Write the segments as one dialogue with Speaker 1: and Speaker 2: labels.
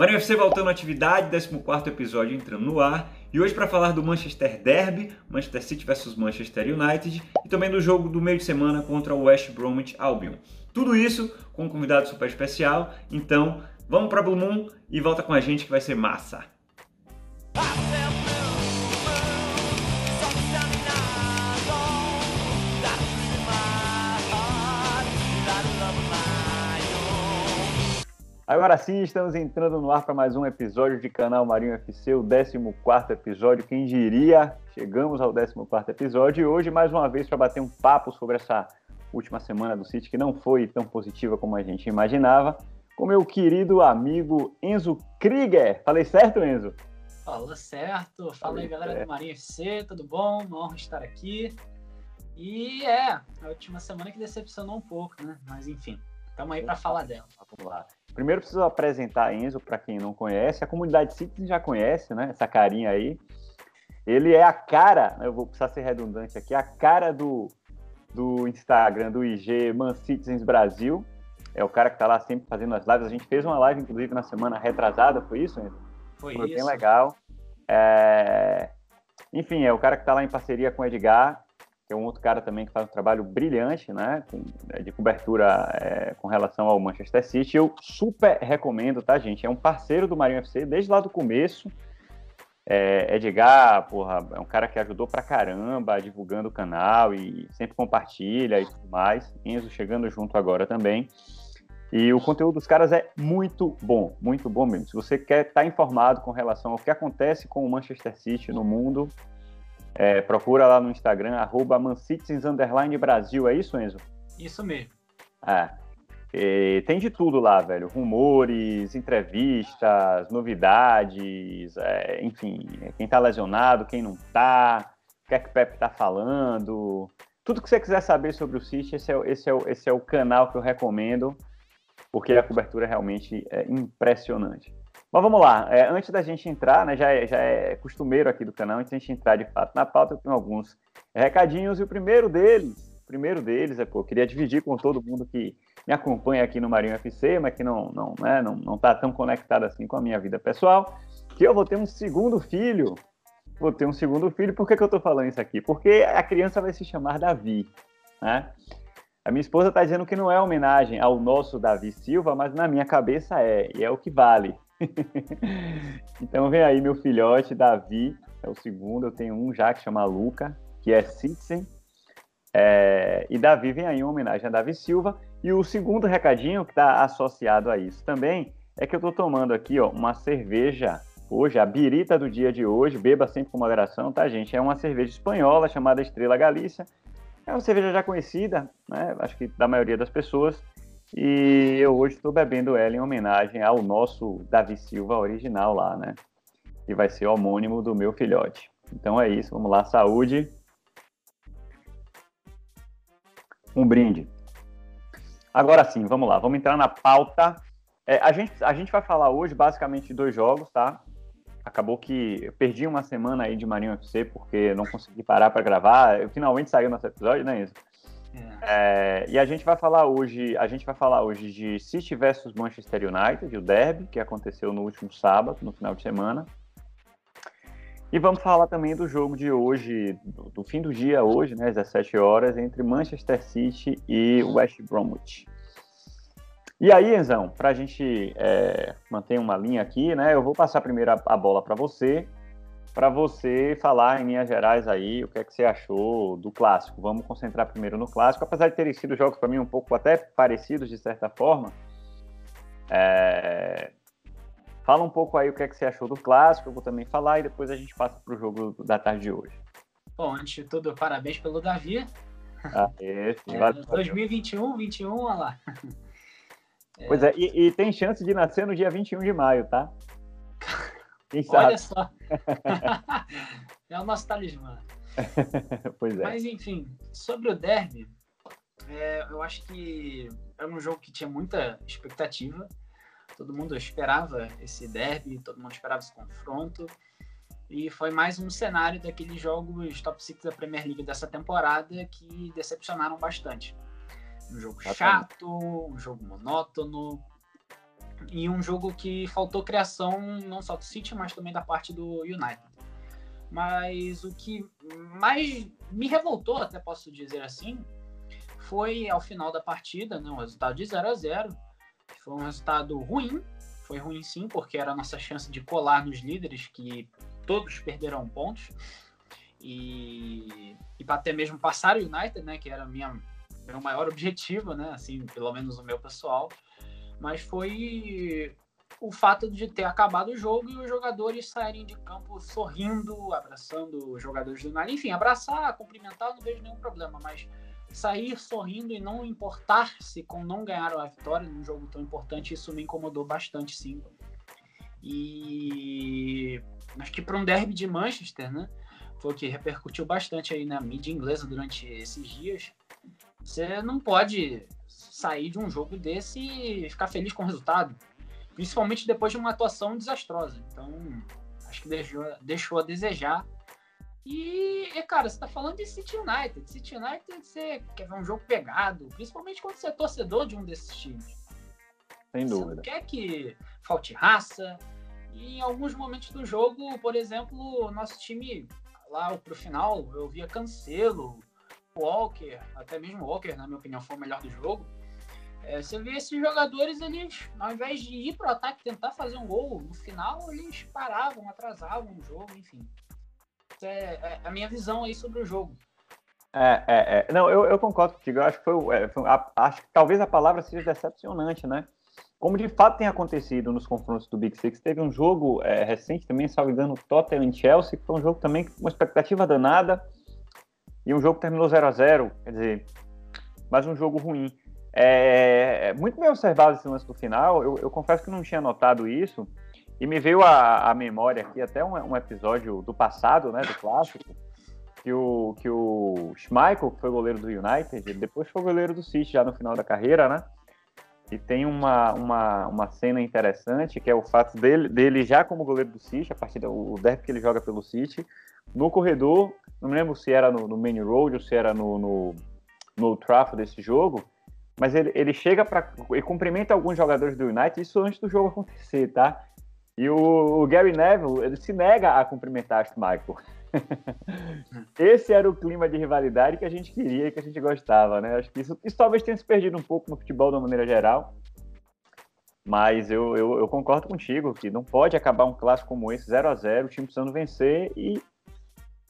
Speaker 1: Marinho FC voltando à atividade, 14 episódio entrando no ar. E hoje para falar do Manchester Derby, Manchester City versus Manchester United, e também do jogo do meio de semana contra o West Bromwich Albion. Tudo isso com um convidado super especial. Então, vamos para Blue Moon e volta com a gente que vai ser massa. Agora sim, estamos entrando no ar para mais um episódio de canal Marinho FC, o 14 episódio. Quem diria? Chegamos ao 14 episódio e hoje, mais uma vez, para bater um papo sobre essa última semana do City, que não foi tão positiva como a gente imaginava, com meu querido amigo Enzo Krieger. Falei certo, Enzo?
Speaker 2: Falou certo. Fala aí, galera certo. do Marinho FC, tudo bom? Uma honra estar aqui. E é, a última semana que decepcionou um pouco, né? Mas enfim, estamos aí para falar dela.
Speaker 1: Vamos lá. Primeiro preciso apresentar Enzo para quem não conhece. A comunidade Citizen já conhece, né? Essa carinha aí. Ele é a cara, eu vou precisar ser redundante aqui, a cara do, do Instagram, do IG Man Citizens Brasil. É o cara que está lá sempre fazendo as lives. A gente fez uma live, inclusive, na semana retrasada, foi isso, Enzo?
Speaker 2: Foi,
Speaker 1: foi
Speaker 2: isso.
Speaker 1: bem legal. É... Enfim, é o cara que está lá em parceria com o Edgar que é um outro cara também que faz um trabalho brilhante, né, é, de cobertura é, com relação ao Manchester City. Eu super recomendo, tá, gente? É um parceiro do Marinho FC desde lá do começo. É, Edgar, porra, é um cara que ajudou pra caramba divulgando o canal e sempre compartilha e tudo mais. Enzo chegando junto agora também. E o conteúdo dos caras é muito bom, muito bom mesmo. Se você quer estar tá informado com relação ao que acontece com o Manchester City no mundo, é, procura lá no Instagram, arroba Brasil, é isso, Enzo?
Speaker 2: Isso mesmo.
Speaker 1: É. E tem de tudo lá, velho. Rumores, entrevistas, novidades, é, enfim, quem tá lesionado, quem não tá, o que é que o Pepe tá falando. Tudo que você quiser saber sobre o City, esse é, esse é, esse é o canal que eu recomendo, porque a cobertura realmente é impressionante. Mas vamos lá, é, antes da gente entrar, né, já, é, já é costumeiro aqui do canal, antes da gente entrar de fato na pauta, eu tenho alguns recadinhos, e o primeiro deles, o primeiro deles é, pô, eu queria dividir com todo mundo que me acompanha aqui no Marinho FC, mas que não, não, né, não, não tá tão conectado assim com a minha vida pessoal, que eu vou ter um segundo filho, vou ter um segundo filho, por que, que eu tô falando isso aqui? Porque a criança vai se chamar Davi, né? A minha esposa está dizendo que não é homenagem ao nosso Davi Silva, mas na minha cabeça é, e é o que vale. então vem aí meu filhote, Davi, é o segundo, eu tenho um já que chama Luca, que é Citizen, é, e Davi vem aí em homenagem a Davi Silva, e o segundo recadinho que está associado a isso também, é que eu estou tomando aqui ó, uma cerveja hoje, a birita do dia de hoje, beba sempre com moderação, tá gente? É uma cerveja espanhola chamada Estrela Galícia, é uma cerveja já conhecida, né? acho que da maioria das pessoas, e eu hoje estou bebendo ela em homenagem ao nosso Davi Silva original lá, né? Que vai ser homônimo do meu filhote. Então é isso, vamos lá, saúde. Um brinde. Agora sim, vamos lá, vamos entrar na pauta. É, a, gente, a gente vai falar hoje basicamente de dois jogos, tá? Acabou que eu perdi uma semana aí de Marinho FC porque não consegui parar para gravar. Eu finalmente saiu nosso episódio, né, Isa? É. e a gente vai falar hoje, a gente vai falar hoje de City versus Manchester United, o derby que aconteceu no último sábado, no final de semana. E vamos falar também do jogo de hoje, do, do fim do dia hoje, né, às 17 horas, entre Manchester City e West Bromwich. E aí, Enzão, para a gente é, manter uma linha aqui, né, eu vou passar primeiro a, a bola para você, para você falar em linhas gerais aí o que é que você achou do clássico. Vamos concentrar primeiro no clássico, apesar de terem sido jogos para mim um pouco até parecidos de certa forma. É... Fala um pouco aí o que é que você achou do clássico, eu vou também falar e depois a gente passa para o jogo da tarde de hoje.
Speaker 2: Bom, antes de tudo, parabéns pelo Davi.
Speaker 1: Ah,
Speaker 2: é, 2021, 21, olha lá.
Speaker 1: Pois é, e, e tem chance de nascer no dia 21 de maio, tá?
Speaker 2: Quem sabe? Olha só. é o nosso talismã.
Speaker 1: pois é.
Speaker 2: Mas, enfim, sobre o derby, é, eu acho que era um jogo que tinha muita expectativa. Todo mundo esperava esse derby, todo mundo esperava esse confronto. E foi mais um cenário daqueles jogos top 6 da Premier League dessa temporada que decepcionaram bastante. Um jogo chato, um jogo monótono, e um jogo que faltou criação não só do City, mas também da parte do United. Mas o que mais me revoltou, até posso dizer assim, foi ao final da partida, né, um resultado de 0 a 0 Foi um resultado ruim, foi ruim sim, porque era a nossa chance de colar nos líderes, que todos perderam pontos. E, e para até mesmo passar o United, né, que era minha, meu maior objetivo, né, assim, pelo menos o meu pessoal. Mas foi o fato de ter acabado o jogo e os jogadores saírem de campo sorrindo, abraçando os jogadores do United. Enfim, abraçar, cumprimentar, não vejo nenhum problema, mas sair sorrindo e não importar-se com não ganhar a vitória num jogo tão importante, isso me incomodou bastante, sim. E acho que para um derby de Manchester, né? Foi o que repercutiu bastante aí na mídia inglesa durante esses dias. Você não pode sair de um jogo desse e ficar feliz com o resultado, principalmente depois de uma atuação desastrosa. Então, acho que deixou, deixou a desejar e, cara, você tá falando de City United. City United, você quer ver um jogo pegado, principalmente quando você é torcedor de um desses times.
Speaker 1: Sem dúvida.
Speaker 2: Você não quer que falte raça. E em alguns momentos do jogo, por exemplo, o nosso time, lá pro final, eu via Cancelo, Walker, até mesmo Walker, na minha opinião, foi o melhor do jogo. É, você vê esses jogadores, eles, ao invés de ir pro ataque tentar fazer um gol, no final eles paravam, atrasavam o jogo, enfim é, é a minha visão aí sobre o jogo.
Speaker 1: É, é, é. Não, eu, eu, concordo contigo. Eu acho que foi, é, foi a, acho que talvez a palavra seja decepcionante, né? Como de fato tem acontecido nos confrontos do Big Six, teve um jogo é, recente também, salvo engano, Tottenham e Chelsea, que foi um jogo também com uma expectativa danada, e um jogo terminou 0 a 0 quer dizer, mais um jogo ruim. É, é, muito bem observado esse lance do final, eu, eu confesso que não tinha notado isso, e me veio a memória aqui até um, um, episódio do passado, né, do clássico, que o, que o Schmeichel, que foi goleiro do United, depois foi goleiro do City já no final da carreira, né? E tem uma, uma, uma cena interessante, que é o fato dele, dele já como goleiro do City, a partir do derby que ele joga pelo City, no corredor, não me lembro se era no, no Main Road ou se era no, no, no Trafford desse jogo, mas ele, ele chega para e cumprimenta alguns jogadores do United, isso antes do jogo acontecer, tá? E o, o, Gary Neville, ele se nega a cumprimentar Michael. Esse era o clima de rivalidade que a gente queria e que a gente gostava, né? Acho que isso, isso talvez tenha se perdido um pouco no futebol de uma maneira geral. Mas eu, eu, eu, concordo contigo que não pode acabar um clássico como esse, 0 a 0 o time precisando vencer e,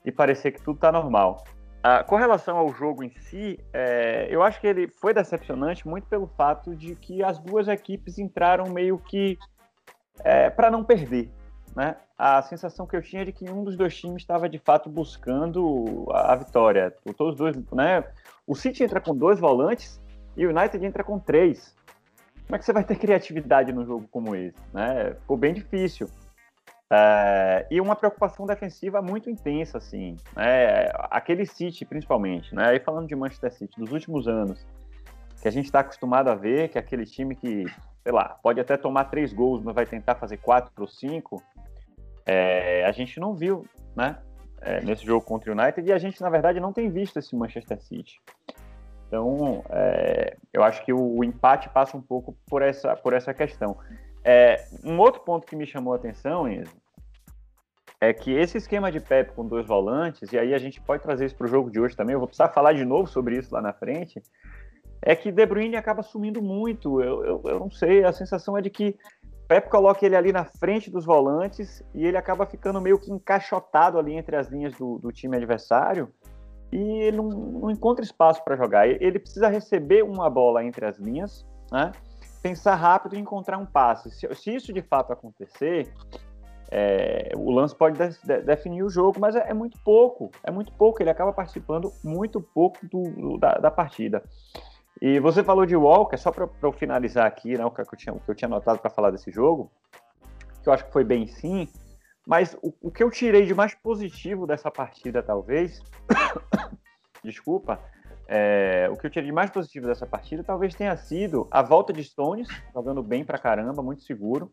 Speaker 1: e parecer que tudo está normal. Ah, com relação ao jogo em si, é, eu acho que ele foi decepcionante muito pelo fato de que as duas equipes entraram meio que é, para não perder. Né? A sensação que eu tinha de que um dos dois times estava de fato buscando a, a vitória. Todos dois, né? O City entra com dois volantes e o United entra com três. Como é que você vai ter criatividade num jogo como esse? Né? Ficou bem difícil. É, e uma preocupação defensiva muito intensa, assim. Né? Aquele City, principalmente, né? Aí falando de Manchester City, dos últimos anos, que a gente está acostumado a ver, que é aquele time que sei lá, pode até tomar três gols, mas vai tentar fazer quatro ou cinco, é, a gente não viu, né? É, nesse jogo contra o United, e a gente, na verdade, não tem visto esse Manchester City. Então, é, eu acho que o, o, empate passa um pouco por essa, por essa questão. É, um outro ponto que me chamou a atenção, Enzo, é que esse esquema de Pep com dois volantes, e aí a gente pode trazer isso para o jogo de hoje também, eu vou precisar falar de novo sobre isso lá na frente, é que De Bruyne acaba sumindo muito. Eu, eu, eu não sei, a sensação é de que Pep coloca ele ali na frente dos volantes e ele acaba ficando meio que encaixotado ali entre as linhas do, do time adversário e ele não, não encontra espaço para jogar. Ele precisa receber uma bola entre as linhas, né? pensar rápido e encontrar um passe. Se, se isso de fato acontecer, é, o lance pode de, de, definir o jogo, mas é, é, muito pouco, é muito pouco. Ele acaba participando muito pouco do, do, da, da partida. E você falou de Walker, só para eu finalizar aqui, né, o que eu tinha, que eu tinha anotado para falar desse jogo, que eu acho que foi bem sim, mas o, o que eu tirei de mais positivo dessa partida, talvez, desculpa, é, o que eu tirei de mais positivo dessa partida talvez tenha sido a volta de Stones, jogando bem pra caramba, muito seguro,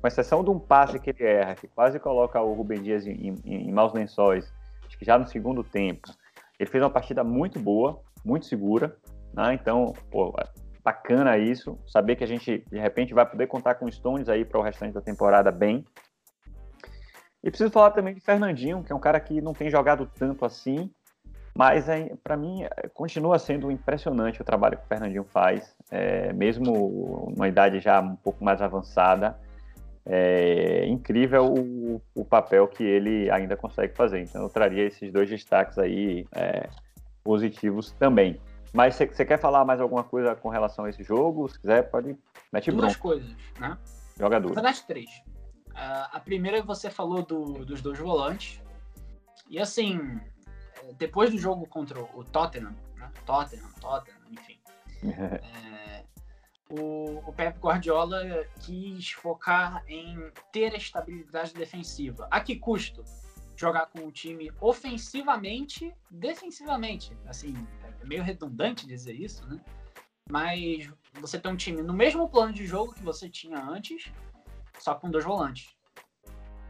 Speaker 1: com exceção de um passe que ele erra, que quase coloca o Rubem Dias em, em, em maus lençóis, acho que já no segundo tempo. Ele fez uma partida muito boa, muito segura, né? Então, pô, bacana isso, saber que a gente, de repente, vai poder contar com Stones aí para o restante da temporada bem. E preciso falar também de Fernandinho, que é um cara que não tem jogado tanto assim, mas é, para mim é, continua sendo impressionante o trabalho que o Fernandinho faz, é, mesmo numa idade já um pouco mais avançada. É incrível o, o, papel que ele ainda consegue fazer. Então eu traria esses dois destaques aí é, positivos também. Mas você quer falar mais alguma coisa com relação a esse jogo? Se quiser, pode. Mete
Speaker 2: Duas bronco. coisas, né?
Speaker 1: Jogador.
Speaker 2: Na verdade, três. Uh, a primeira você falou do, dos dois volantes. E assim, depois do jogo contra o Tottenham, né? Tottenham, Tottenham, enfim. é, o, o Pep Guardiola quis focar em ter a estabilidade defensiva. A que custo? Jogar com o time ofensivamente, defensivamente. Assim, é meio redundante dizer isso, né? Mas você tem um time no mesmo plano de jogo que você tinha antes, só com dois volantes.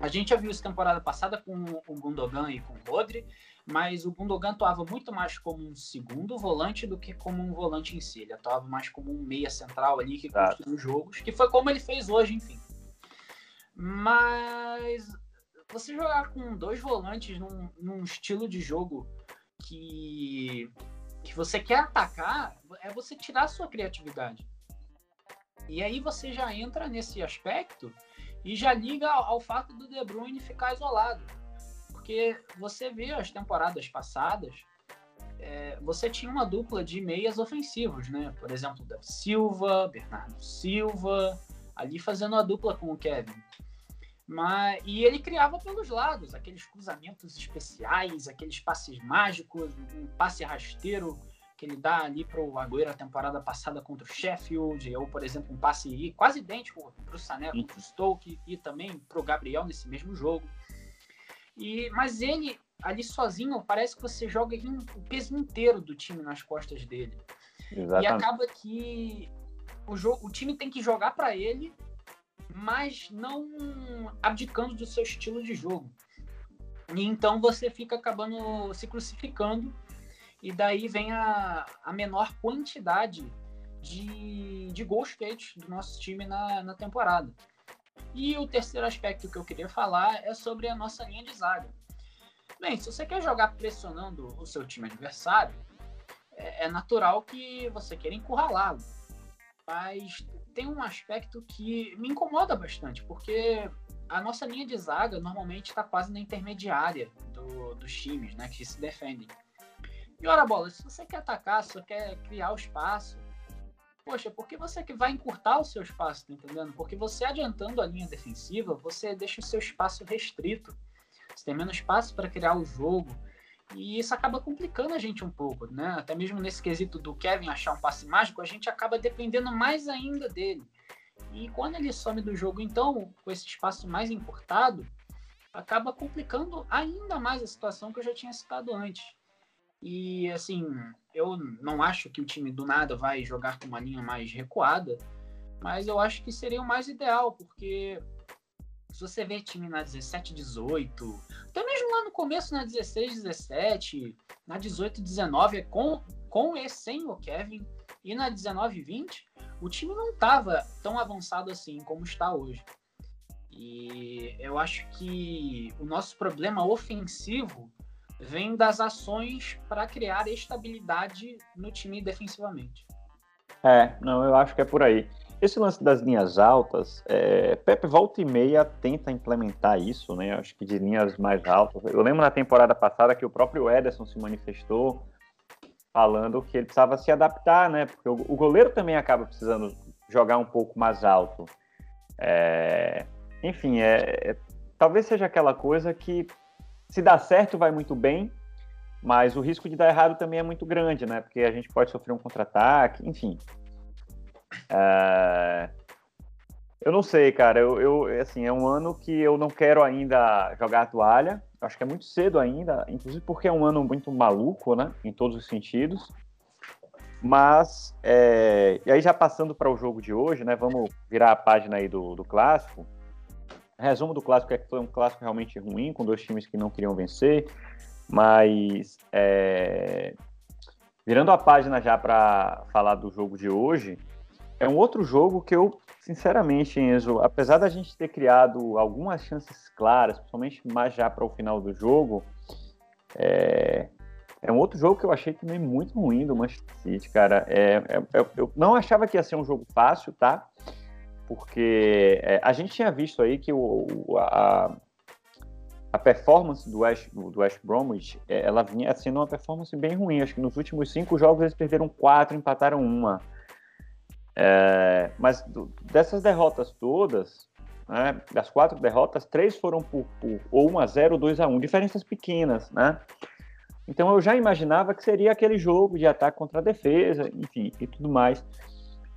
Speaker 2: A gente já viu isso temporada passada com o Gundogan e com o Rodri, mas o Gundogan atuava muito mais como um segundo volante do que como um volante em si. Ele atuava mais como um meia central ali que construiu jogos, que foi como ele fez hoje, enfim. Mas você jogar com dois volantes num, num estilo de jogo que, que você quer atacar, é você tirar a sua criatividade. E aí você já entra nesse aspecto e já liga ao, fato do De Bruyne ficar isolado porque você vê as temporadas passadas, é, você tinha uma dupla de meias ofensivos, né? Por exemplo, Davi Silva, Bernardo Silva, ali fazendo a dupla com o Kevin. Mas, e ele criava pelos lados, aqueles cruzamentos especiais, aqueles passes mágicos, um passe rasteiro que ele dá ali para o Agüero a temporada passada contra o Sheffield, ou, por exemplo, um passe quase idêntico para o Sané contra o Stoke e também para o Gabriel nesse mesmo jogo. E, mas ele, ali sozinho, parece que você joga o peso inteiro do time nas costas dele. Exatamente. E acaba que o, jogo, o time tem que jogar para ele, mas não abdicando do seu estilo de jogo. E então você fica acabando se crucificando, e daí vem a, a menor quantidade de, de gols feitos do nosso time na, na temporada. E o terceiro aspecto que eu queria falar é sobre a nossa linha de zaga. Bem, se você quer jogar pressionando o seu time adversário, é, é natural que você queira encurralá-lo. Mas tem um aspecto que me incomoda bastante, porque a nossa linha de zaga normalmente está quase na intermediária do, dos times né, que se defendem. E ora, bola, se você quer atacar, se você quer criar o espaço, poxa, porque você que vai encurtar o seu espaço, tá entendendo? Porque você adiantando a linha defensiva, você deixa o seu espaço restrito. Você tem menos espaço para criar o jogo. E isso acaba complicando a gente um pouco, né? Até mesmo nesse quesito do Kevin achar um passe mágico, a gente acaba dependendo mais ainda dele. E quando ele some do jogo, então, com esse espaço mais encurtado, acaba complicando ainda mais a situação que eu já tinha citado antes. E assim, eu não acho que o time do nada vai jogar com uma linha mais recuada, mas eu acho que seria o mais ideal, porque se você vê time na 17, 18, até mesmo lá no começo na 16, 17, na 18, 19, é com, com e sem o Kevin, e na 19, 20, o time não estava tão avançado assim como está hoje. E eu acho que o nosso problema ofensivo vem das ações para criar estabilidade no time defensivamente.
Speaker 1: É, não, eu acho que é por aí. Esse lance das linhas altas, é, Pepe volta e meia tenta implementar isso, né? Acho que de linhas mais altas. Eu lembro na temporada passada que o próprio Ederson se manifestou falando que ele precisava se adaptar, né? Porque o, o goleiro também acaba precisando jogar um pouco mais alto. É, enfim, é, é, talvez seja aquela coisa que se dá certo, vai muito bem, mas o risco de dar errado também é muito grande, né? Porque a gente pode sofrer um contra-ataque, enfim. É... Eu não sei, cara. Eu, eu, assim, é um ano que eu não quero ainda jogar a toalha. Acho que é muito cedo ainda, inclusive porque é um ano muito maluco, né? Em todos os sentidos. Mas, é... e aí já passando para o jogo de hoje, né? Vamos virar a página aí do, do clássico resumo do clássico é que foi um clássico realmente ruim, com dois times que não queriam vencer, mas é, virando a página já para falar do jogo de hoje, é um outro jogo que eu, sinceramente, Enzo, apesar da gente ter criado algumas chances claras, principalmente mais já para o final do jogo, é, é um outro jogo que eu achei também muito ruim do Manchester City, cara. É, é, eu não achava que ia ser um jogo fácil, tá? Porque é, a gente tinha visto aí que o, a, a performance do West, do West Bromwich, é, ela vinha sendo uma performance bem ruim. Acho que nos últimos cinco jogos eles perderam quatro, empataram uma. É, mas do, dessas derrotas todas, né, das quatro derrotas, três foram por, por ou 1 a 0 ou 2 a 1 diferenças pequenas, né? Então eu já imaginava que seria aquele jogo de ataque contra a defesa, enfim, e tudo mais.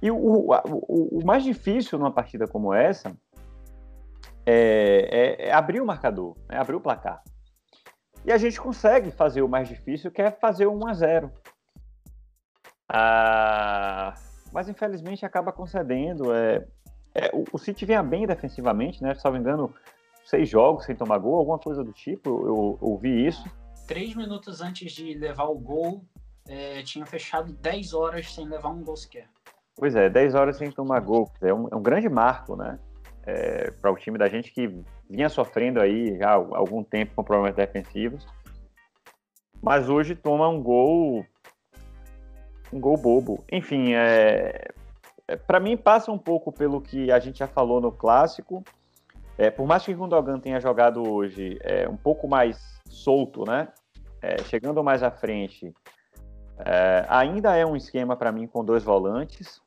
Speaker 1: E o, o, o mais difícil numa partida como essa é, é, é abrir o marcador, né, abrir o placar. E a gente consegue fazer o mais difícil, que é fazer o 1 a 0 ah, mas infelizmente acaba concedendo. É, é, o, o, City vinha bem defensivamente, né? Se não me engano, seis jogos sem tomar gol, alguma coisa do tipo. Eu, ouvi isso.
Speaker 2: Três minutos antes de levar o gol, é, tinha fechado 10 horas sem levar um gol sequer.
Speaker 1: Pois é, 10 horas sem tomar gol. É um, é um grande marco, né? É, para o time da gente que vinha sofrendo aí já há algum tempo com problemas defensivos. Mas hoje toma um gol um gol bobo. Enfim, é, é para mim passa um pouco pelo que a gente já falou no clássico. É, por mais que o Gundogan tenha jogado hoje é, um pouco mais solto, né? É, chegando mais à frente, é, ainda é um esquema para mim com dois volantes.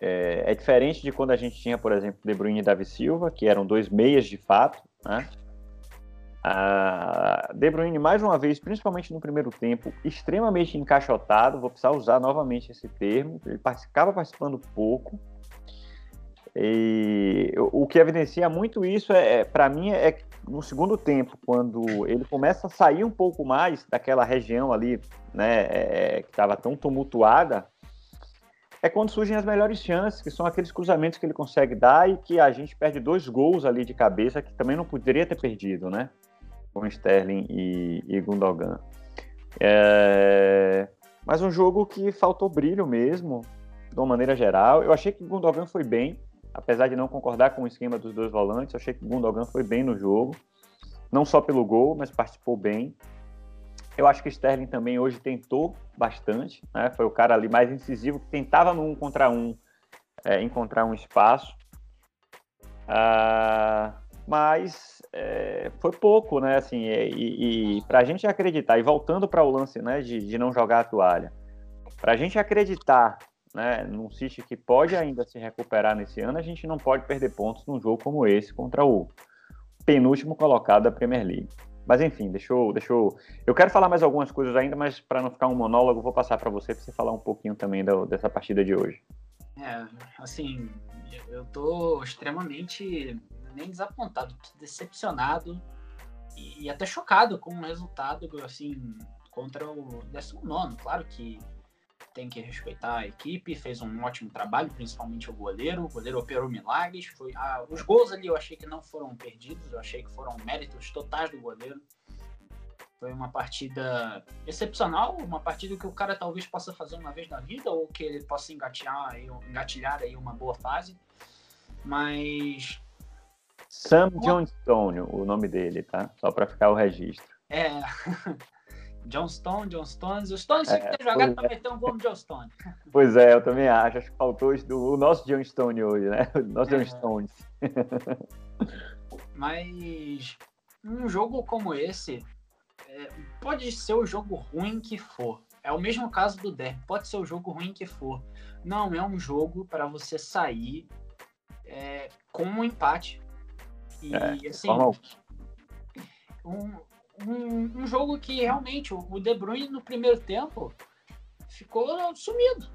Speaker 1: É, é, diferente de quando a gente tinha, por exemplo, De Bruyne e Davi Silva, que eram dois meias de fato, né? A De Bruyne, mais uma vez, principalmente no primeiro tempo, extremamente encaixotado. Vou precisar usar novamente esse termo. Ele acaba participando pouco. E o que evidencia muito isso, é, é para mim, é no segundo tempo, quando ele começa a sair um pouco mais daquela região ali, né, é, que estava tão tumultuada, é quando surgem as melhores chances, que são aqueles cruzamentos que ele consegue dar e que a gente perde dois gols ali de cabeça que também não poderia ter perdido, né? Com Sterling e, e Gundogan. É, mas um jogo que faltou brilho mesmo, de uma maneira geral. Eu achei que Gundogan foi bem, apesar de não concordar com o esquema dos dois volantes, eu achei que Gundogan foi bem no jogo, não só pelo gol, mas participou bem. Eu acho que Sterling também hoje tentou bastante, né? foi o cara ali mais incisivo, que tentava no um contra um é, encontrar um espaço. Ah, mas é, foi pouco, né? Assim, e, e para a gente acreditar, e voltando para o lance né, de, de não jogar a toalha, para a gente acreditar né, num City que pode ainda se recuperar nesse ano, a gente não pode perder pontos num jogo como esse contra o penúltimo colocado da Premier League. Mas enfim, deixa eu, deixa eu... eu quero falar mais algumas coisas ainda, mas para não ficar um monólogo, vou passar para você para você falar um pouquinho também da, dessa partida de hoje.
Speaker 2: É, assim, eu tô extremamente nem desapontado, decepcionado e, e, até chocado com o resultado, assim, contra o 19. Claro que tem que respeitar a equipe, fez um ótimo trabalho, principalmente o goleiro. O goleiro operou milagres. Foi, ah, os gols ali eu achei que não foram perdidos, eu achei que foram méritos totais do goleiro. Foi uma partida excepcional, uma partida que o cara talvez possa fazer uma vez na vida ou que ele possa engatilhar, engatilhar aí uma boa fase. Mas
Speaker 1: Sam Johnstone, o nome dele, tá? Só para ficar o registro.
Speaker 2: É. John Stone, John Stones. Tinha que ter jogado para meter um gol no John Stone.
Speaker 1: Pois é, eu também acho. Acho que faltou o nosso John Stone hoje, né? O nosso é. John Stones.
Speaker 2: Mas um jogo como esse é, pode ser o jogo ruim que for. É o mesmo caso do Derby. Pode ser o jogo ruim que for. Não é um jogo para você sair é, com um empate e é, assim, um, um, um, jogo que realmente o De Bruyne no primeiro tempo ficou sumido.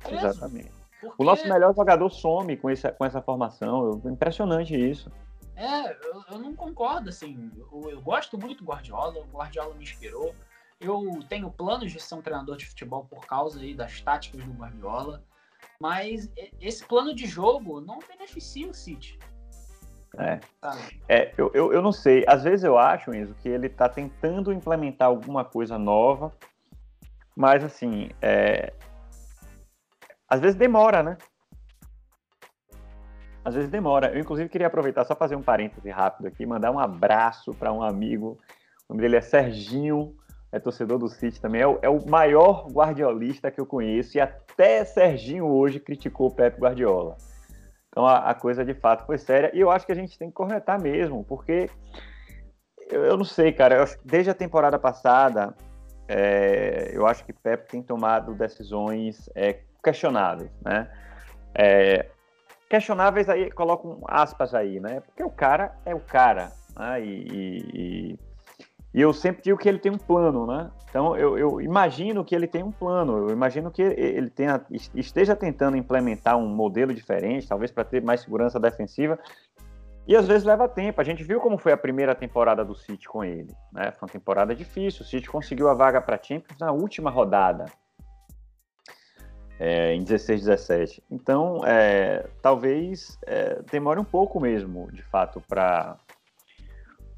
Speaker 1: Preso, Exatamente. Porque... O nosso melhor jogador some com, esse, com essa formação. Impressionante isso.
Speaker 2: É, eu, eu não concordo, assim. Eu, eu, gosto muito do Guardiola, o Guardiola me inspirou. Eu tenho planos de ser um treinador de futebol por causa aí das táticas do Guardiola. Mas esse plano de jogo não beneficia o City.
Speaker 1: É, tá. é eu, eu, eu, não sei. Às vezes eu acho, Enzo, que ele está tentando implementar alguma coisa nova Mas, assim, é... às vezes demora, né? Às vezes demora. Eu, inclusive, queria aproveitar só fazer um parêntese rápido aqui, mandar um abraço para um amigo. O nome dele é Serginho, é torcedor do City também. É o, é o maior guardiolista que eu conheço e até Serginho hoje criticou o Pep Guardiola. Então a, a, coisa de fato foi séria. E eu acho que a gente tem que cornetar mesmo, porque eu, eu não sei, cara. Eu, desde a temporada passada, é, eu acho que Pep tem tomado decisões é, questionáveis, né? É, questionáveis aí, colocam aspas aí, né? Porque o cara é o cara, né? E, e, eu sempre digo que ele tem um plano, né? Então eu, eu, imagino que ele tem um plano, eu imagino que ele tenha, esteja tentando implementar um modelo diferente, talvez para ter mais segurança defensiva, e às vezes leva tempo. A gente viu como foi a primeira temporada do City com ele. Né? Foi uma temporada difícil. O City conseguiu a vaga para Champions na última rodada, é, em 16, 17. Então, é, talvez é, demore um pouco mesmo, de fato, para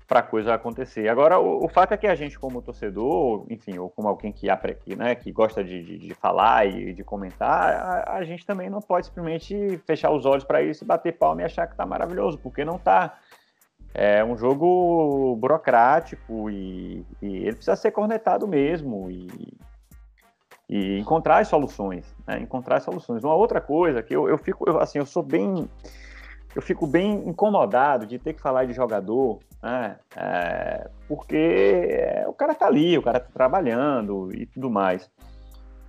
Speaker 1: para a coisa acontecer. Agora, o, o, fato é que a gente, como torcedor, enfim, ou como alguém que, né, que gosta de, de, de falar e de comentar, a, a, gente também não pode simplesmente fechar os olhos para isso, bater palma e achar que está maravilhoso, porque não está. É um jogo burocrático e, e, ele precisa ser cornetado mesmo e, e encontrar as soluções, né, encontrar as soluções. Uma outra coisa que eu, eu fico, eu, assim, eu sou bem eu fico bem incomodado de ter que falar de jogador, né? É, porque o cara tá ali, o cara tá trabalhando e tudo mais.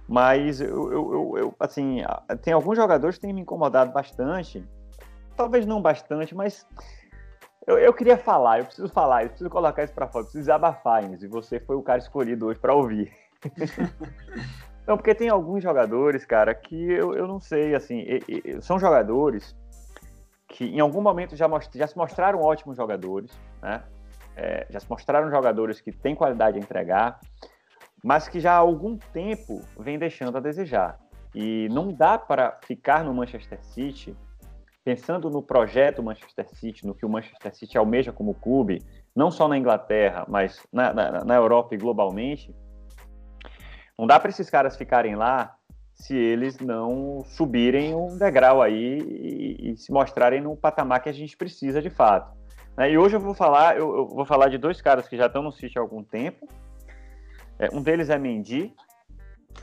Speaker 1: Mas eu, eu, eu, assim, tem alguns jogadores que têm me incomodado bastante, talvez não bastante, mas eu, eu queria falar, eu preciso falar, eu preciso colocar isso para fora, eu preciso desabafar, Inês, e você foi o cara escolhido hoje para ouvir. não, porque tem alguns jogadores, cara, que eu, eu não sei, assim, e, e, são jogadores que em algum momento já, já se mostraram ótimos jogadores, né? É, já se mostraram jogadores que têm qualidade a entregar, mas que já há algum tempo vem deixando a desejar. E não dá para ficar no Manchester City pensando no projeto Manchester City, no que o Manchester City almeja como clube, não só na Inglaterra, mas na, na, na Europa e globalmente. Não dá para esses caras ficarem lá se eles não subirem um degrau aí e, e, se mostrarem no patamar que a gente precisa de fato. Né? E hoje eu vou falar, eu, eu, vou falar de dois caras que já estão no City há algum tempo. É, um deles é Mendy.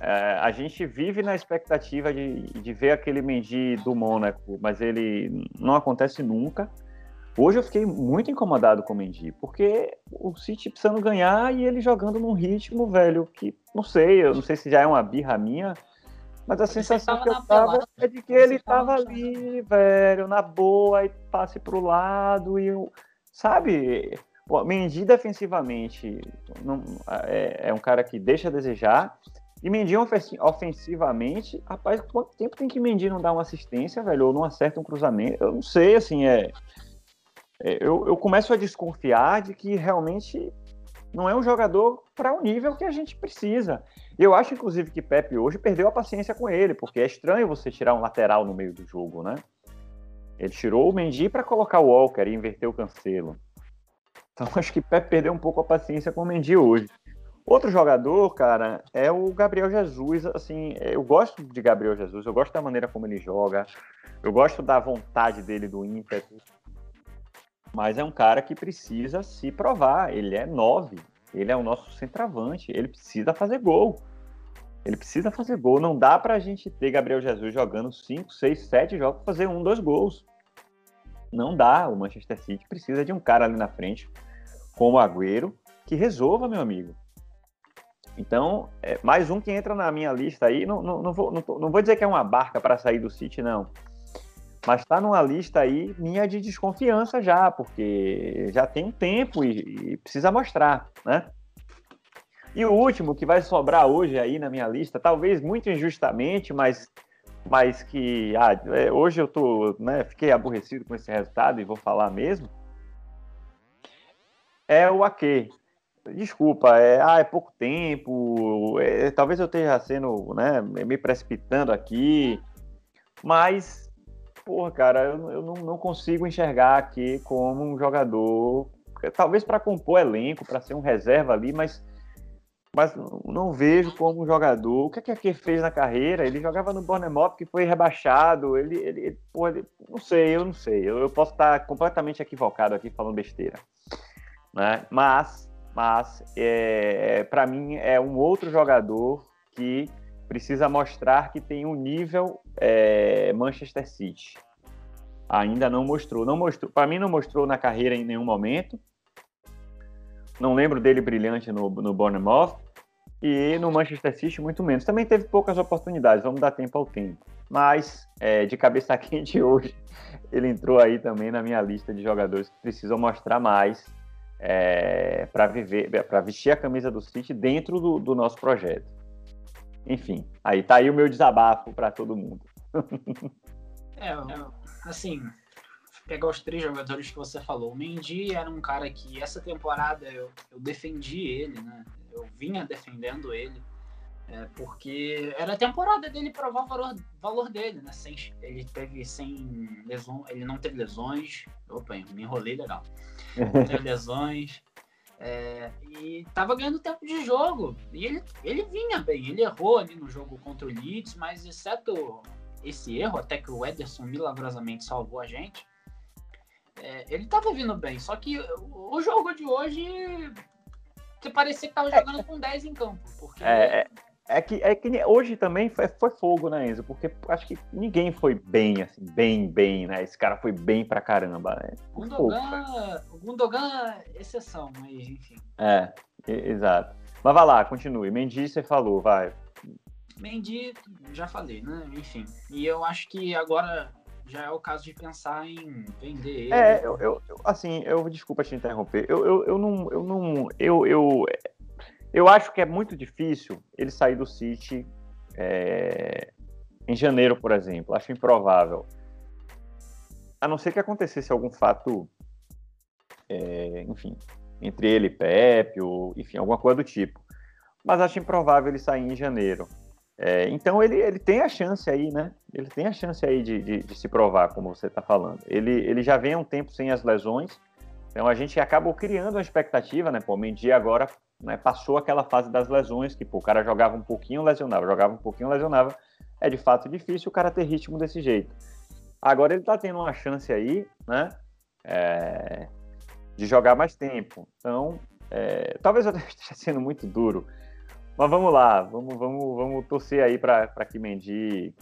Speaker 1: É, a gente vive na expectativa de, de ver aquele Mendy do Mônaco, mas ele não acontece nunca. Hoje eu fiquei muito incomodado com o Mendy, porque o City precisando ganhar e ele jogando num ritmo, velho, que não sei, eu não sei se já é uma birra minha, mas a sensação que eu tava é de que ele tava ali, velho, na boa, e passe pro lado, e sabe? O Mendy defensivamente não, é, é, um cara que deixa a desejar. E Mendy ofensivamente, rapaz, quanto tempo tem que Mendy não dar uma assistência, velho, ou não acerta um cruzamento? Eu não sei, assim, é. é eu, eu começo a desconfiar de que realmente não é um jogador para o nível que a gente precisa. Eu acho, inclusive, que Pepe hoje perdeu a paciência com ele, porque é estranho você tirar um lateral no meio do jogo, né? Ele tirou o Mendy para colocar o Walker e inverter o Cancelo. Então acho que Pepe perdeu um pouco a paciência com o Mendy hoje. Outro jogador, cara, é o Gabriel Jesus. Assim, eu gosto de Gabriel Jesus, eu gosto da maneira como ele joga, eu gosto da vontade dele, do ímpeto. Mas é um cara que precisa se provar. Ele é nove, ele é o nosso centroavante, ele precisa fazer gol. Ele precisa fazer gol. Não dá pra gente ter Gabriel Jesus jogando 5, 6, 7 jogos pra fazer um, dois gols. Não dá. O Manchester City precisa de um cara ali na frente, como o Agüero, que resolva, meu amigo. Então, é mais um que entra na minha lista aí. Não, não, não, vou, não, não vou dizer que é uma barca para sair do City, não mas está numa lista aí minha de desconfiança já, porque já tem um tempo e, e, precisa mostrar, né? E o último que vai sobrar hoje aí na minha lista, talvez muito injustamente, mas, mas que ah, é, hoje eu tô, né, fiquei aborrecido com esse resultado e vou falar mesmo, é o Ake. Desculpa, é, ah, é pouco tempo, é, talvez eu esteja sendo, né, me precipitando aqui, mas porra, cara, eu, eu não, não, consigo enxergar aqui como um jogador, talvez para compor elenco, para ser um reserva ali, mas mas não vejo como jogador. O que é que ele fez na carreira? Ele jogava no Bournemouth, que foi rebaixado. Ele, ele, ele, pô, ele não sei, eu não sei. Eu, eu, posso estar completamente equivocado aqui falando besteira, né? Mas, mas é, é para mim é um outro jogador que precisa mostrar que tem um nível é, Manchester City. Ainda não mostrou, não mostrou. Para mim não mostrou na carreira em nenhum momento. Não lembro dele brilhante no, no Bournemouth e no Manchester City muito menos. Também teve poucas oportunidades, vamos dar tempo ao tempo. Mas é, de cabeça quente hoje, ele entrou aí também na minha lista de jogadores que precisam mostrar mais é, para viver, para vestir a camisa do City dentro do, do nosso projeto. Enfim, aí tá aí o meu desabafo para todo mundo.
Speaker 2: é, assim, pegar os três jogadores que você falou. O Mendy era um cara que essa temporada eu, eu defendi ele, né? Eu vinha defendendo ele. É, porque era a temporada dele provar o valor, valor dele, né? Sem, ele teve sem lesão, ele não teve lesões. Opa, me enrolei legal. Não teve lesões. É, e tava ganhando tempo de jogo. E ele, ele vinha bem, ele errou ali no jogo contra o Leeds, mas exceto esse erro, até que o Ederson milagrosamente salvou a gente, é, ele tava vindo bem. Só que o jogo de hoje parecia que tava é. jogando com 10 em campo. Porque...
Speaker 1: É, é, que, é que hoje também foi, foi, fogo, né, Enzo? Porque acho que ninguém foi bem, assim, bem, bem, né? Esse cara foi bem pra caramba, né?
Speaker 2: Gundogan, o Gundogan é exceção, mas enfim.
Speaker 1: É, exato. Mas vai lá, continue. Mendy, você falou, vai.
Speaker 2: Mendy, já falei, né? Enfim. E eu acho que agora já é o caso de pensar em vender ele.
Speaker 1: É, eu, eu assim, eu desculpa te interromper. Eu, eu, eu não, eu não, eu, eu, eu acho que é muito difícil ele sair do City é, em janeiro, por exemplo. Acho improvável. A não ser que acontecesse algum fato, é, enfim, entre ele e Pepe, ou enfim, alguma coisa do tipo. Mas acho improvável ele sair em janeiro. É, então ele, ele tem a chance aí, né? Ele tem a chance aí de, de, de se provar, como você está falando. Ele, ele já vem há um tempo sem as lesões, então a gente acabou criando uma expectativa, né? Pô, Mendy agora né, passou aquela fase das lesões, que pô, o cara jogava um pouquinho, lesionava, jogava um pouquinho, lesionava. É de fato difícil o cara ter ritmo desse jeito. Agora ele está tendo uma chance aí, né? É, de jogar mais tempo. Então, é, talvez eu esteja sendo muito duro, mas vamos lá, vamos, vamos, vamos torcer aí para que Mendy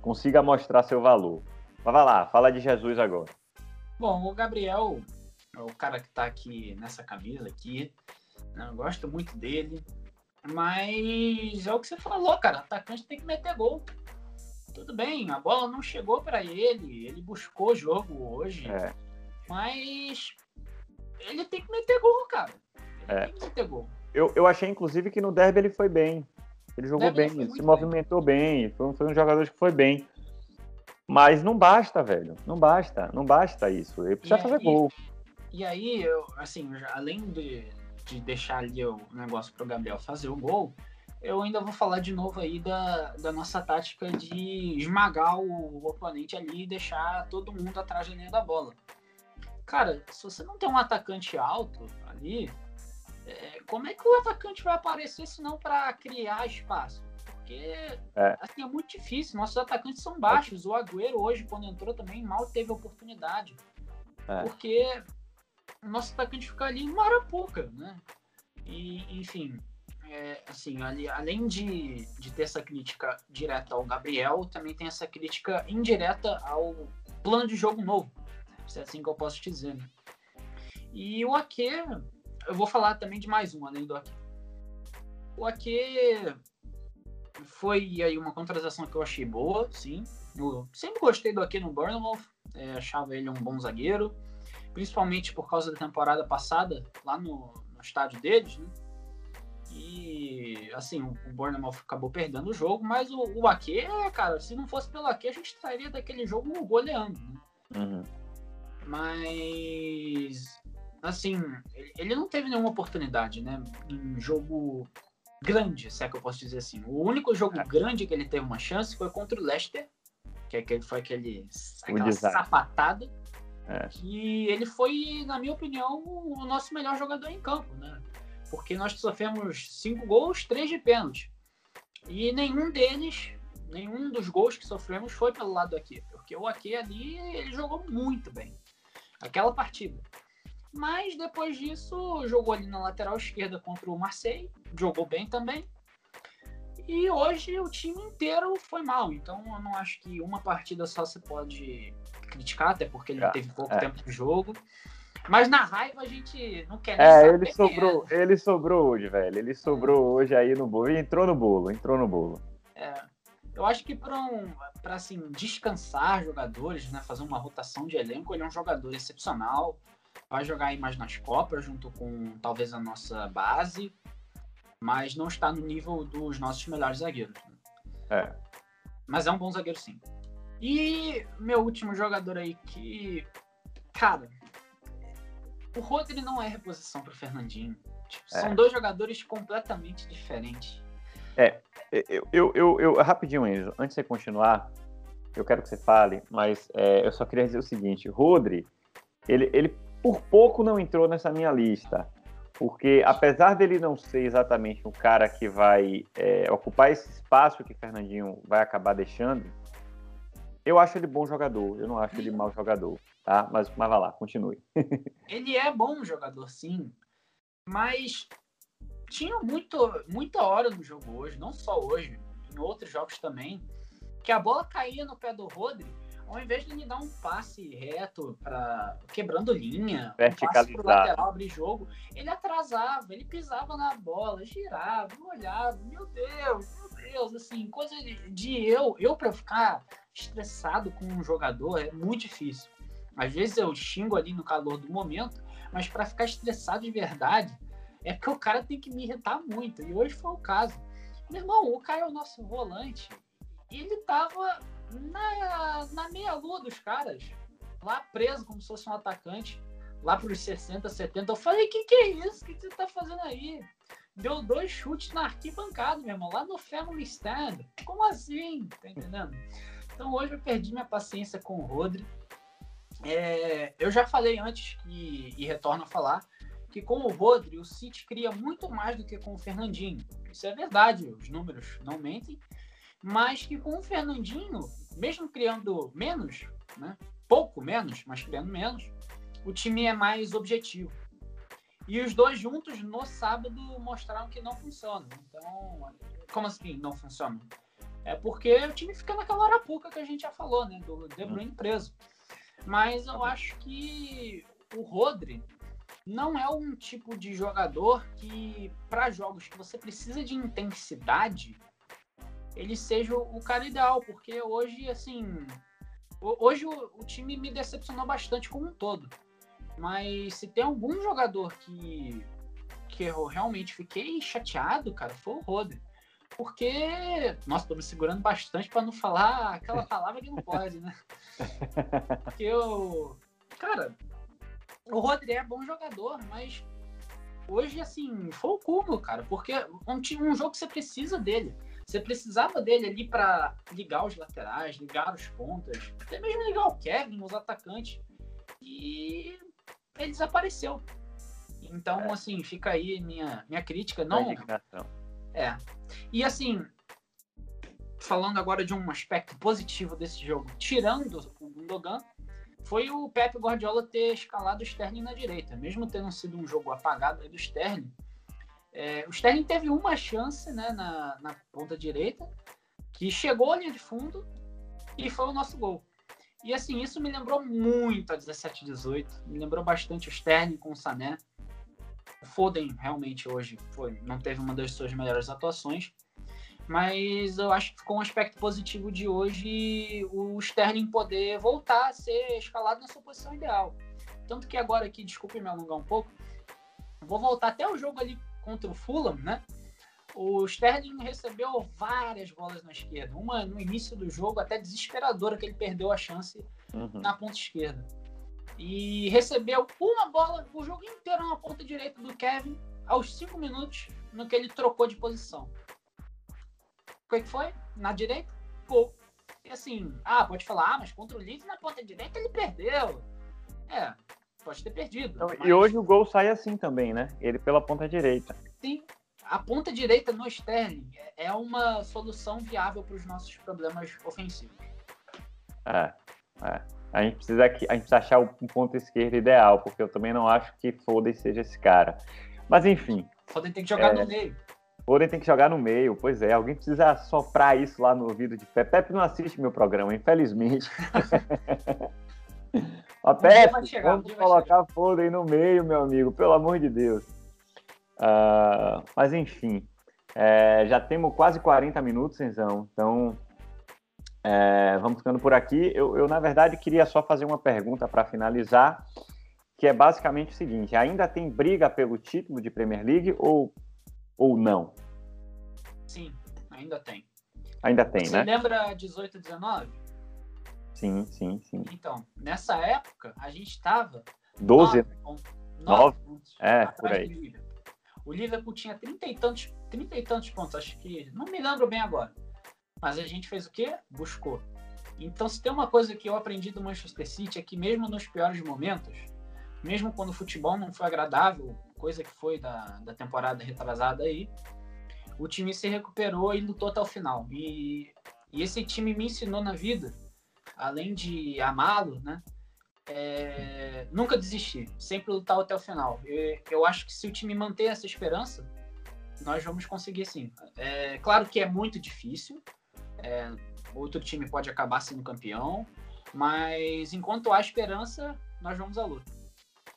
Speaker 1: consiga mostrar seu valor. Mas vai lá, fala de Jesus agora.
Speaker 2: Bom, o Gabriel é o cara que está aqui nessa camisa aqui. Né? Eu gosto muito dele. Mas é o que você falou, cara. Atacante tem que meter gol. Tudo bem, a bola não chegou para ele. Ele buscou jogo hoje. É. Mas ele tem que meter gol, cara. Ele é. tem que meter gol.
Speaker 1: Eu, eu achei, inclusive, que no derby ele foi bem. Ele jogou bem, ele se movimentou bem. bem. Foi, foi um jogador que foi bem. Mas não basta, velho. Não basta. Não basta isso. Ele precisa e fazer aí, gol.
Speaker 2: E aí, eu, assim, além de, de deixar ali o negócio pro Gabriel fazer o gol, eu ainda vou falar de novo aí da, da nossa tática de esmagar o oponente ali e deixar todo mundo atrás da linha da bola. Cara, se você não tem um atacante alto ali, é, como é que o atacante vai aparecer se não para criar espaço? Porque é. assim, é muito difícil. Nossos atacantes são baixos. O Agüero hoje, quando entrou, também mal teve oportunidade. É. Porque o nosso atacante fica ali em Marapuca, né? E, enfim, é, assim, ali, além de, de ter essa crítica direta ao Gabriel, também tem essa crítica indireta ao plano de jogo novo. Se é assim que eu posso dizer, né? E o Ake, eu vou falar também de mais um, além do Ake. O Ake foi aí uma contratação que eu achei boa, sim. Eu sempre gostei do Ake no Bournemouth, é, achava ele um bom zagueiro, principalmente por causa da temporada passada, lá no, no estádio deles, né? E, assim, o, o Bournemouth acabou perdendo o jogo, mas o, o Ake, cara, se não fosse pelo Ake, a gente estaria daquele jogo goleando, né? Uhum. Mas assim, ele não teve nenhuma oportunidade, né? Em jogo grande, se é que eu posso dizer assim. O único jogo é. grande que ele teve uma chance foi contra o Leicester, que, é foi aquele, aquela sapatada. É. E ele foi, na minha opinião, o nosso melhor jogador em campo, né? porque nós sofremos cinco gols, três de pênalti. E nenhum deles, nenhum dos gols que sofremos foi pelo lado do porque o Ake ali, ele jogou muito bem. Aquela partida. Mas depois disso, jogou ali na lateral esquerda contra o Marseille, jogou bem também. E hoje o time inteiro foi mal. Então eu não acho que uma partida só você pode criticar, até porque ele é, teve pouco é. tempo de jogo. Mas na raiva a gente não quer nem
Speaker 1: É, ele sobrou, é. ele sobrou hoje, velho. Ele sobrou é. hoje aí no bolo. E entrou no bolo, entrou no bolo.
Speaker 2: É. Eu acho que para um, pra, assim, descansar jogadores, né, fazer uma rotação de elenco, ele é um jogador excepcional. Vai jogar aí mais nas Copas, junto com talvez a nossa base, mas não está no nível dos nossos melhores zagueiros.
Speaker 1: É.
Speaker 2: Mas é um bom zagueiro, sim. E meu último jogador aí que. Cara, o Rodri não é reposição para o Fernandinho. Tipo, é. São dois jogadores completamente diferentes.
Speaker 1: É, eu, eu, eu, eu rapidinho, Enzo, antes de você continuar, eu quero que você fale, mas é, eu só queria dizer o seguinte: Rodri, ele, ele por pouco não entrou nessa minha lista, porque apesar dele não ser exatamente o cara que vai é, ocupar esse espaço que Fernandinho vai acabar deixando, eu acho ele bom jogador, eu não acho ele mau jogador, tá? Mas, mas vai lá, continue.
Speaker 2: ele é bom jogador, sim, mas tinha muito, muita hora no jogo hoje, não só hoje, em outros jogos também, que a bola caía no pé do Rodri, ao invés de ele dar um passe reto para quebrando linha, um passe pro lateral abrir jogo, ele atrasava, ele pisava na bola, girava, olhava, meu Deus, meu Deus, assim, coisa de, de eu, eu para ficar estressado com um jogador é muito difícil. Às vezes eu xingo ali no calor do momento, mas para ficar estressado de verdade, é porque o cara tem que me irritar muito. E hoje foi o caso. Meu irmão, o Caio é o nosso volante. E ele tava na, na meia-lua dos caras, lá preso como se fosse um atacante, lá pros 60, 70. Eu falei: que que é isso? O que, você tá fazendo aí? Deu dois chutes na arquibancada, meu irmão, lá no Family Stand. Como assim? Tá entendendo? Então hoje eu perdi minha paciência com o Rodri. É, eu já falei antes que, e retorno a falar que com o Rodri o City cria muito mais do que com o Fernandinho. Isso é verdade, os números não mentem. Mas que com o Fernandinho, mesmo criando menos, né, pouco menos, mas criando menos, o time é mais objetivo. E os dois juntos no sábado mostraram que não funcionam. Então, como assim não funciona? É porque o time fica naquela arapuca que a gente já falou, né? Do De Bruyne uhum. preso. Mas eu acho que o Rodri não é um tipo de jogador que, para jogos que você precisa de intensidade, ele seja o cara ideal, porque hoje, assim, hoje o, o time me decepcionou bastante como um todo. Mas se tem algum jogador que, que eu realmente fiquei chateado, cara, foi o Rodri. Porque, nossa, tô me segurando bastante para não falar aquela palavra que não pode, né? Porque eu. Cara, o Rodri é bom jogador, mas hoje, assim, foi o cúmulo, cara. Porque um, um jogo que você precisa dele. Você precisava dele ali para ligar os laterais, ligar os pontas, até mesmo ligar o Kevin, os atacantes. E ele desapareceu. Então, é. assim, fica aí minha, minha crítica. Não. É. E assim, falando agora de um aspecto positivo desse jogo, tirando o Gundogan, foi o Pep Guardiola ter escalado o Sterling na direita. Mesmo tendo sido um jogo apagado do Sterling, é, o Sterling teve uma chance né, na, na ponta direita, que chegou à linha de fundo e foi o nosso gol. E assim, isso me lembrou muito a 17 18, me lembrou bastante o Sterling com o Sané. O Foden realmente hoje foi, não teve uma das suas melhores atuações, mas eu acho que ficou um aspecto positivo de hoje o Sterling poder voltar a ser escalado na sua posição ideal. Tanto que agora aqui, desculpe me alongar um pouco, vou voltar até o jogo ali contra o Fulham, né? O Sterling recebeu várias bolas na esquerda. Uma no início do jogo, até desesperadora, que ele perdeu a chance uhum. na ponta esquerda. E recebeu uma bola o jogo inteiro na ponta direita do Kevin, aos cinco minutos, no que ele trocou de posição. O que foi? Na direita, gol. E assim, ah, pode falar, ah, mas contra o Leeds na ponta direita ele perdeu. É, pode ter perdido.
Speaker 1: Então, mas... E hoje o gol sai assim também, né? Ele pela ponta direita.
Speaker 2: Sim, a ponta direita no Sterling é uma solução viável para os nossos problemas ofensivos.
Speaker 1: É, é. A gente precisa aqui, a gente precisa achar um ponto esquerdo ideal, porque eu também não acho que Foden seja esse cara. Mas enfim.
Speaker 2: Foden tem que jogar é... no meio.
Speaker 1: Foden tem que jogar no meio, pois é. Alguém precisa soprar isso lá no ouvido de Pepe. Pepe não assiste meu programa, infelizmente. A Pepe, chegar, vamos colocar Foden no meio, meu amigo, pelo amor de Deus. Uh, mas enfim, é, já temos quase 40 minutos. Então, é, vamos ficando por aqui. Eu, eu, na verdade, queria só fazer uma pergunta para finalizar, que é basicamente o seguinte: ainda tem briga pelo título de Premier League ou, ou não?
Speaker 2: Sim, ainda tem.
Speaker 1: Ainda tem,
Speaker 2: Você
Speaker 1: né?
Speaker 2: lembra 18 19?
Speaker 1: Sim, sim, sim.
Speaker 2: Então, nessa época, a gente estava
Speaker 1: 12, 9, pontos é, por aí.
Speaker 2: O Liverpool tinha 30 e tantos, 30 e tantos pontos, acho que não me lembro bem agora. Mas a gente fez o quê? Buscou. Então, se tem uma coisa que eu aprendi do Manchester City é que mesmo nos piores momentos, mesmo quando o futebol não foi agradável, coisa que foi da, da temporada retrasada aí, o time se recuperou e lutou até o final. E, e esse time me ensinou na vida, além de amá-lo, né? É, nunca desistir, sempre lutar até o final. Eu, eu acho que se o time manter essa esperança, nós vamos conseguir sim. É, claro que é muito difícil, é, outro time pode acabar sendo campeão, mas enquanto há esperança, nós vamos à luta.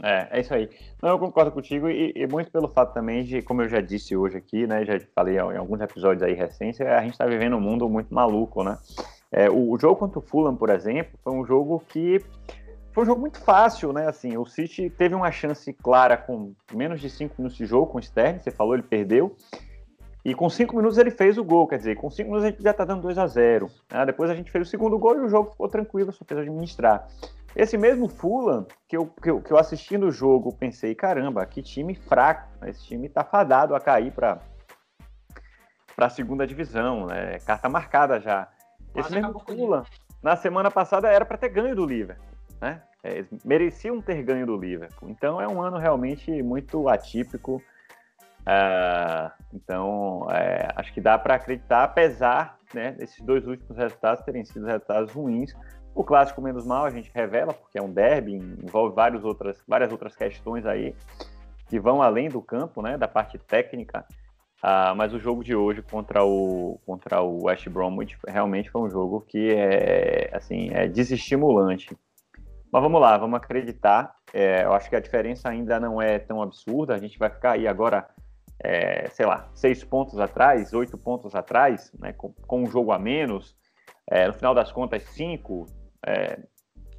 Speaker 1: É, é isso aí. Não, eu concordo contigo e, e, muito pelo fato também de, como eu já disse hoje aqui, né, já falei em alguns episódios aí recentes, a gente está vivendo um mundo muito maluco, né? É, o, o, jogo contra o Fulham, por exemplo, foi um jogo que foi um jogo muito fácil, né? Assim, o City teve uma chance clara com menos de cinco minutos de jogo com o Sterling, você falou, ele perdeu. E com cinco minutos ele fez o gol, quer dizer, com cinco minutos a gente já tá dando 2 a 0 né? Depois a gente fez o segundo gol e o jogo ficou tranquilo, só fez administrar. Esse mesmo Fulham, que eu, que eu, que eu assistindo o jogo, pensei, caramba, que time fraco, né? esse time tá fadado a cair para para a segunda divisão, né? Carta marcada já. Esse mesmo Fulham, na semana passada era para ter ganho do Liverpool, né? É, mereciam ter ganho do Liverpool. Então é um ano realmente muito atípico. Uh, então, é, acho que dá para acreditar, apesar né, desses dois últimos resultados terem sido resultados ruins. O clássico menos mal a gente revela, porque é um derby, envolve várias outras, várias outras questões aí que vão além do campo, né, da parte técnica. Uh, mas o jogo de hoje contra o contra o West Bromwich realmente foi um jogo que é assim é desestimulante. Mas vamos lá, vamos acreditar. É, eu acho que a diferença ainda não é tão absurda. A gente vai ficar aí agora é, sei lá, seis pontos atrás, oito pontos atrás, né, com, com, um jogo a menos, é, no final das contas, cinco, é,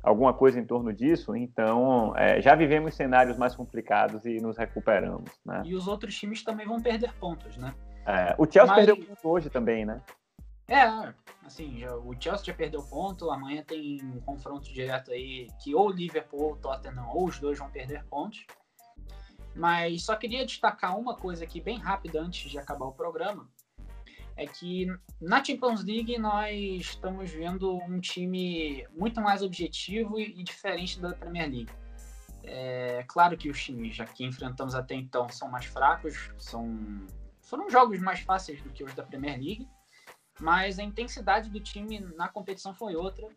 Speaker 1: alguma coisa em torno disso. Então, é, já vivemos cenários mais complicados e nos recuperamos. Né?
Speaker 2: E os outros times também vão perder pontos, né?
Speaker 1: É, o Chelsea Mas... perdeu ponto hoje também, né?
Speaker 2: É, assim, já, o Chelsea já perdeu ponto, amanhã tem um confronto direto aí que ou o Liverpool ou o Tottenham, ou os dois vão perder pontos. Mas só queria destacar uma coisa aqui bem rápida antes de acabar o programa. É que na Champions League nós estamos vendo um time muito mais objetivo e diferente da Premier League. É claro que os times que enfrentamos até então são mais fracos, são foram jogos mais fáceis do que os da Premier League, mas a intensidade do time na competição foi outra.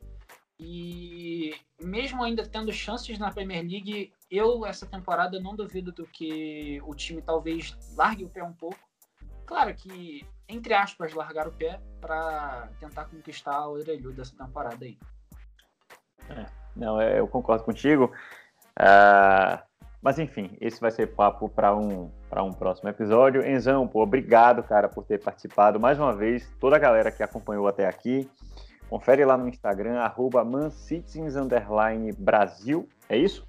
Speaker 2: E mesmo ainda tendo chances na Premier League, eu essa temporada não duvido do que o time talvez largue o pé um pouco. Claro que, entre aspas, largar o pé para tentar conquistar o orelhudo dessa temporada aí.
Speaker 1: É, não, é, eu concordo contigo. Uh, mas enfim, esse vai ser papo para um, um próximo episódio. Enzão, pô, obrigado, cara, por ter participado mais uma vez. Toda a galera que acompanhou até aqui. Confere lá no Instagram, arroba. É isso?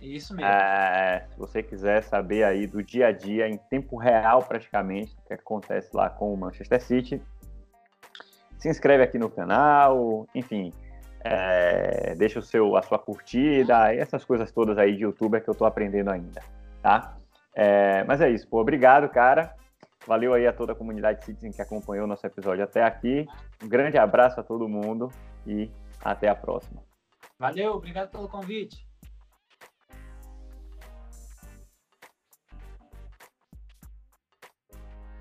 Speaker 2: Isso mesmo.
Speaker 1: É, se você quiser saber aí do dia a dia, em tempo real praticamente, o que acontece lá com o Manchester City, se inscreve aqui no canal, enfim, é, deixa o seu, a sua curtida, essas coisas todas aí de youtuber que eu tô aprendendo ainda, tá? É, mas é isso, pô, obrigado, cara. Valeu aí a toda a comunidade Citizen que acompanhou o nosso episódio até aqui. Um grande abraço a todo mundo e até a próxima.
Speaker 2: Valeu, obrigado pelo convite.